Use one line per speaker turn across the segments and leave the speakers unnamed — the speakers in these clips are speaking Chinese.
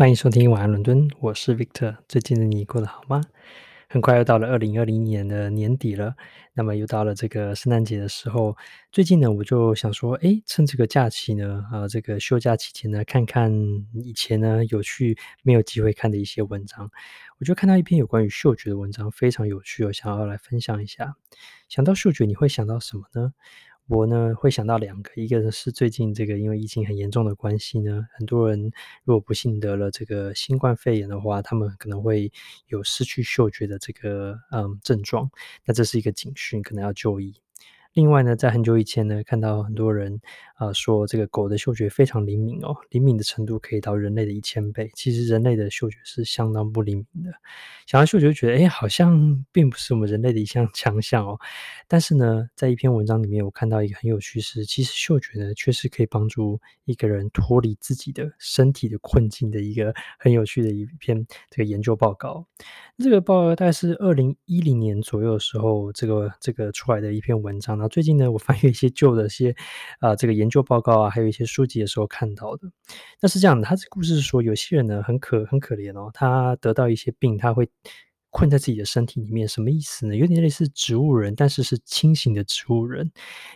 欢迎收听晚安伦敦，我是 Victor。最近的你过得好吗？很快又到了二零二零年的年底了，那么又到了这个圣诞节的时候。最近呢，我就想说，哎，趁这个假期呢，啊，这个休假期间呢，看看以前呢有去没有机会看的一些文章。我就看到一篇有关于嗅觉的文章，非常有趣，我想要来分享一下。想到嗅觉，你会想到什么呢？我呢会想到两个，一个呢是最近这个因为疫情很严重的关系呢，很多人如果不幸得了这个新冠肺炎的话，他们可能会有失去嗅觉的这个嗯症状，那这是一个警讯，可能要就医。另外呢，在很久以前呢，看到很多人啊、说这个狗的嗅觉非常灵敏哦，灵敏的程度可以到人类的一千倍。其实人类的嗅觉是相当不灵敏的。想到嗅觉觉得，哎，好像并不是我们人类的一项 强项哦。但是呢，在一篇文章里面，我看到一个很有趣是，其实嗅觉呢，确实可以帮助一个人脱离自己的身体的困境的一个很有趣的一篇这个研究报告。这个报告大概是二零一零年左右的时候，这个这个出来的一篇文章。然后最近呢，我翻阅一些旧的一些啊、这个研究报告啊，还有一些书籍的时候看到的。那是这样的，他这故事是说，有些人呢很可很可怜哦，他得到一些病，他会。困在自己的身体里面，什么意思呢？有点类似植物人，但是是清醒的植物人。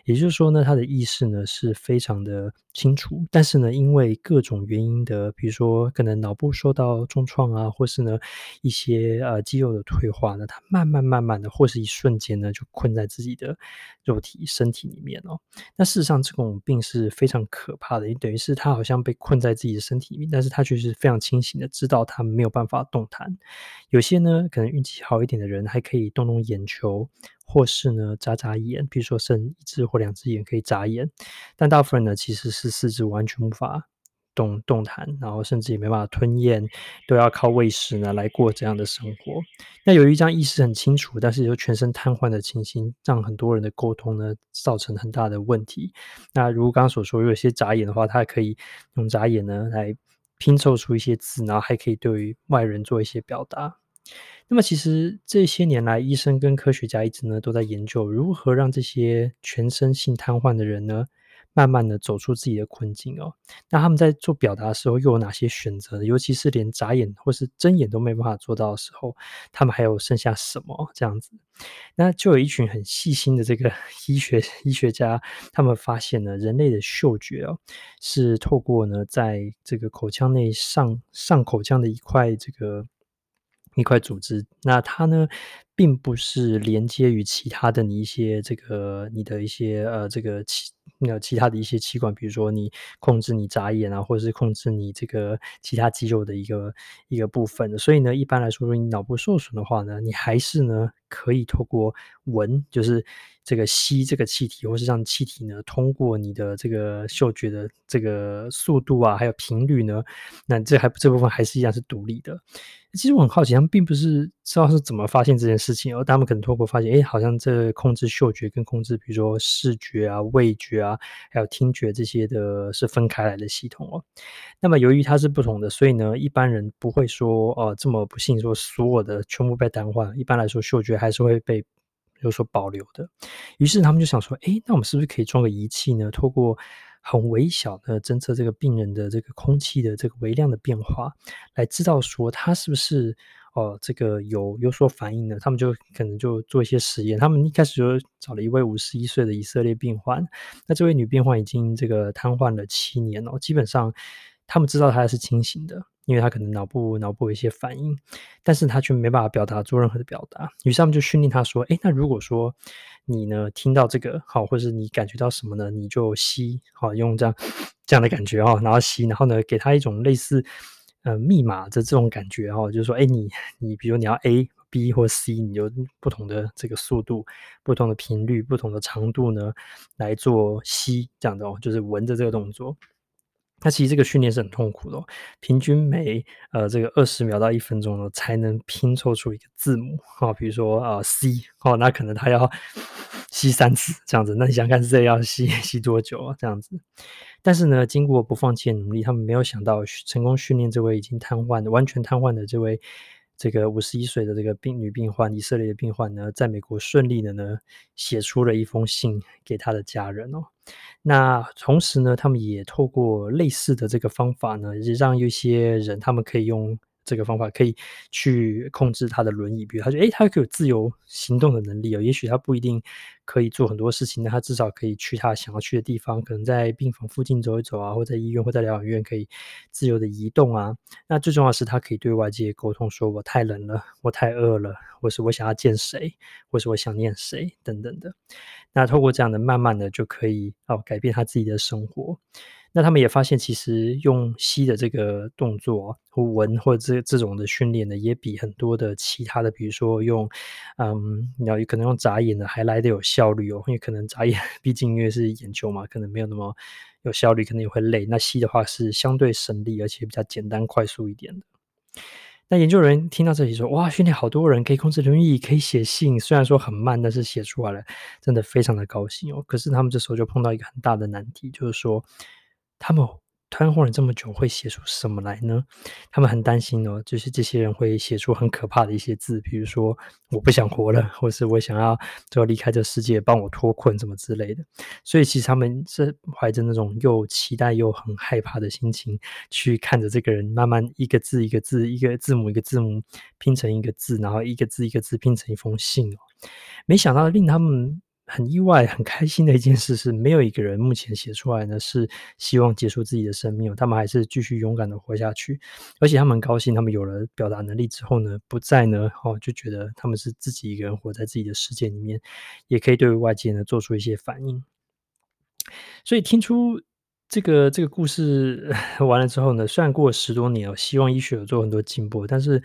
也就是说呢，他的意识呢是非常的清楚，但是呢，因为各种原因的，比如说可能脑部受到重创啊，或是呢一些呃肌肉的退化呢，他慢慢慢慢的，或是一瞬间呢，就困在自己的肉体身体里面哦。那事实上，这种病是非常可怕的，等于是他好像被困在自己的身体里面，但是他却是非常清醒的，知道他没有办法动弹。有些呢，可能。运气好一点的人还可以动动眼球，或是呢眨眨眼，比如说剩一只或两只眼可以眨眼。但大部分人呢其实是四肢完全无法动动弹，然后甚至也没办法吞咽，都要靠喂食呢来过这样的生活。那由于这样意识很清楚，但是又全身瘫痪的情形，让很多人的沟通呢造成很大的问题。那如刚刚所说，有些眨眼的话，他可以用眨眼呢来拼凑出一些字，然后还可以对于外人做一些表达。那么，其实这些年来，医生跟科学家一直呢都在研究如何让这些全身性瘫痪的人呢，慢慢的走出自己的困境哦。那他们在做表达的时候又有哪些选择？尤其是连眨眼或是睁眼都没办法做到的时候，他们还有剩下什么这样子？那就有一群很细心的这个 医学医学家，他们发现呢，人类的嗅觉哦，是透过呢，在这个口腔内上上口腔的一块这个。一块组织，那它呢，并不是连接于其他的你一些这个你的一些呃这个器那其他的一些器官，比如说你控制你眨眼啊，或者是控制你这个其他肌肉的一个一个部分。所以呢，一般来说，如果你脑部受损的话呢，你还是呢可以透过闻，就是。这个吸这个气体，或是让气体呢通过你的这个嗅觉的这个速度啊，还有频率呢，那这还这部分还是一样是独立的。其实我很好奇，他们并不是知道是怎么发现这件事情，而他们可能透过发现，哎，好像这控制嗅觉跟控制，比如说视觉啊、味觉啊，还有听觉这些的是分开来的系统哦。那么由于它是不同的，所以呢，一般人不会说哦、呃、这么不幸说所有的全部被瘫痪。一般来说，嗅觉还是会被。有所保留的，于是他们就想说：“诶，那我们是不是可以装个仪器呢？透过很微小的侦测这个病人的这个空气的这个微量的变化，来知道说他是不是哦、这个有有所反应呢？”他们就可能就做一些实验。他们一开始就找了一位五十一岁的以色列病患，那这位女病患已经这个瘫痪了七年了，基本上他们知道她是清醒的。因为他可能脑部脑部有一些反应，但是他却没办法表达做任何的表达。于是他们就训练他说：“诶，那如果说你呢听到这个好，或是你感觉到什么呢？你就吸好，用这样这样的感觉哦，然后吸，然后呢给他一种类似呃密码的这种感觉哦，就是说，诶，你你比如你要 A、B 或 C，你就不同的这个速度、不同的频率、不同的长度呢来做吸这样的哦，就是闻着这个动作。”那其实这个训练是很痛苦的哦，平均每呃这个二十秒到一分钟呢，才能拼凑出一个字母啊，比如说啊 C 哦，那可能他要吸三次这样子，那你想看这要吸吸多久啊？这样子，但是呢，经过不放弃的努力，他们没有想到成功训练这位已经瘫痪的、完全瘫痪的这位这个五十一岁的这个病女病患，以色列的病患呢，在美国顺利的呢写出了一封信给他的家人哦。那同时呢，他们也透过类似的这个方法呢，也让一些人他们可以用。这个方法可以去控制他的轮椅，比如他觉得，诶，他可有自由行动的能力哦。也许他不一定可以做很多事情，但他至少可以去他想要去的地方，可能在病房附近走一走啊，或在医院或在疗养院可以自由的移动啊。那最重要的是，他可以对外界沟通，说我太冷了，我太饿了，或是我想要见谁，或是我想念谁等等的。那透过这样的，慢慢的就可以哦改变他自己的生活。那他们也发现，其实用吸的这个动作或闻或者这这种的训练呢，也比很多的其他的，比如说用，嗯，你要可能用眨眼的还来得有效率哦，因为可能眨眼，毕竟因为是眼球嘛，可能没有那么有效率，可能也会累。那吸的话是相对省力，而且比较简单快速一点的。那研究人听到这里说：“哇，训练好多人可以控制轮椅，可以写信，虽然说很慢，但是写出来了，真的非常的高兴哦。可是他们这时候就碰到一个很大的难题，就是说。”他们瘫痪了这么久，会写出什么来呢？他们很担心哦，就是这些人会写出很可怕的一些字，比如说“我不想活了”或是“我想要最后离开这世界，帮我脱困”什么之类的。所以，其实他们是怀着那种又期待又很害怕的心情，去看着这个人慢慢一个字一个字、一个字母一个字母拼成一个字，然后一个字一个字拼成一封信哦。没想到令他们。很意外、很开心的一件事是，没有一个人目前写出来呢，是希望结束自己的生命。他们还是继续勇敢的活下去，而且他们高兴，他们有了表达能力之后呢，不再呢，哦，就觉得他们是自己一个人活在自己的世界里面，也可以对外界呢做出一些反应。所以听出这个这个故事 完了之后呢，虽然过了十多年哦，希望医学有做很多进步，但是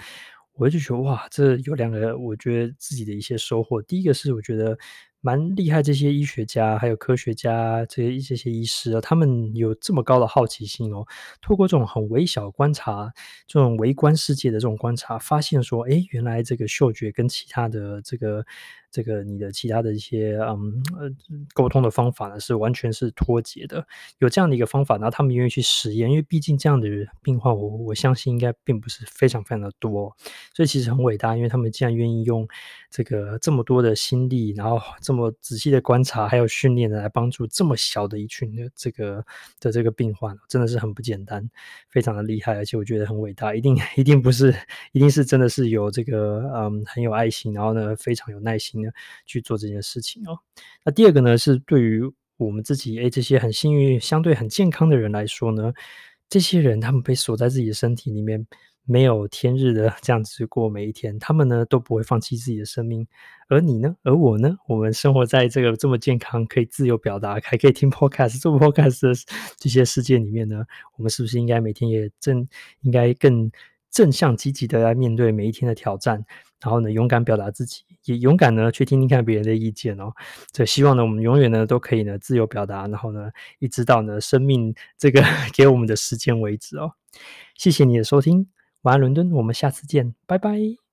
我就觉得哇，这有两个我觉得自己的一些收获。第一个是我觉得。蛮厉害，这些医学家还有科学家，这些这些医师啊，他们有这么高的好奇心哦。透过这种很微小观察，这种微观世界的这种观察，发现说，哎，原来这个嗅觉跟其他的这个。这个你的其他的一些嗯呃沟通的方法呢，是完全是脱节的。有这样的一个方法，然后他们愿意去实验，因为毕竟这样的病患，我我相信应该并不是非常非常的多，所以其实很伟大，因为他们既然愿意用这个这么多的心力，然后这么仔细的观察，还有训练的来帮助这么小的一群的这个的这个病患，真的是很不简单，非常的厉害，而且我觉得很伟大，一定 一定不是，一定是真的是有这个嗯很有爱心，然后呢非常有耐心的。去做这件事情哦。那第二个呢，是对于我们自己，诶，这些很幸运、相对很健康的人来说呢，这些人他们被锁在自己的身体里面，没有天日的这样子过每一天，他们呢都不会放弃自己的生命。而你呢？而我呢？我们生活在这个这么健康、可以自由表达、还可以听 podcast、做 podcast 的这些世界里面呢，我们是不是应该每天也正应该更正向积极的来面对每一天的挑战？然后呢，勇敢表达自己，也勇敢呢去听听看别人的意见哦。这希望呢，我们永远呢都可以呢自由表达，然后呢，一直到呢生命这个 给我们的时间为止哦。谢谢你的收听，晚安伦敦，我们下次见，拜拜。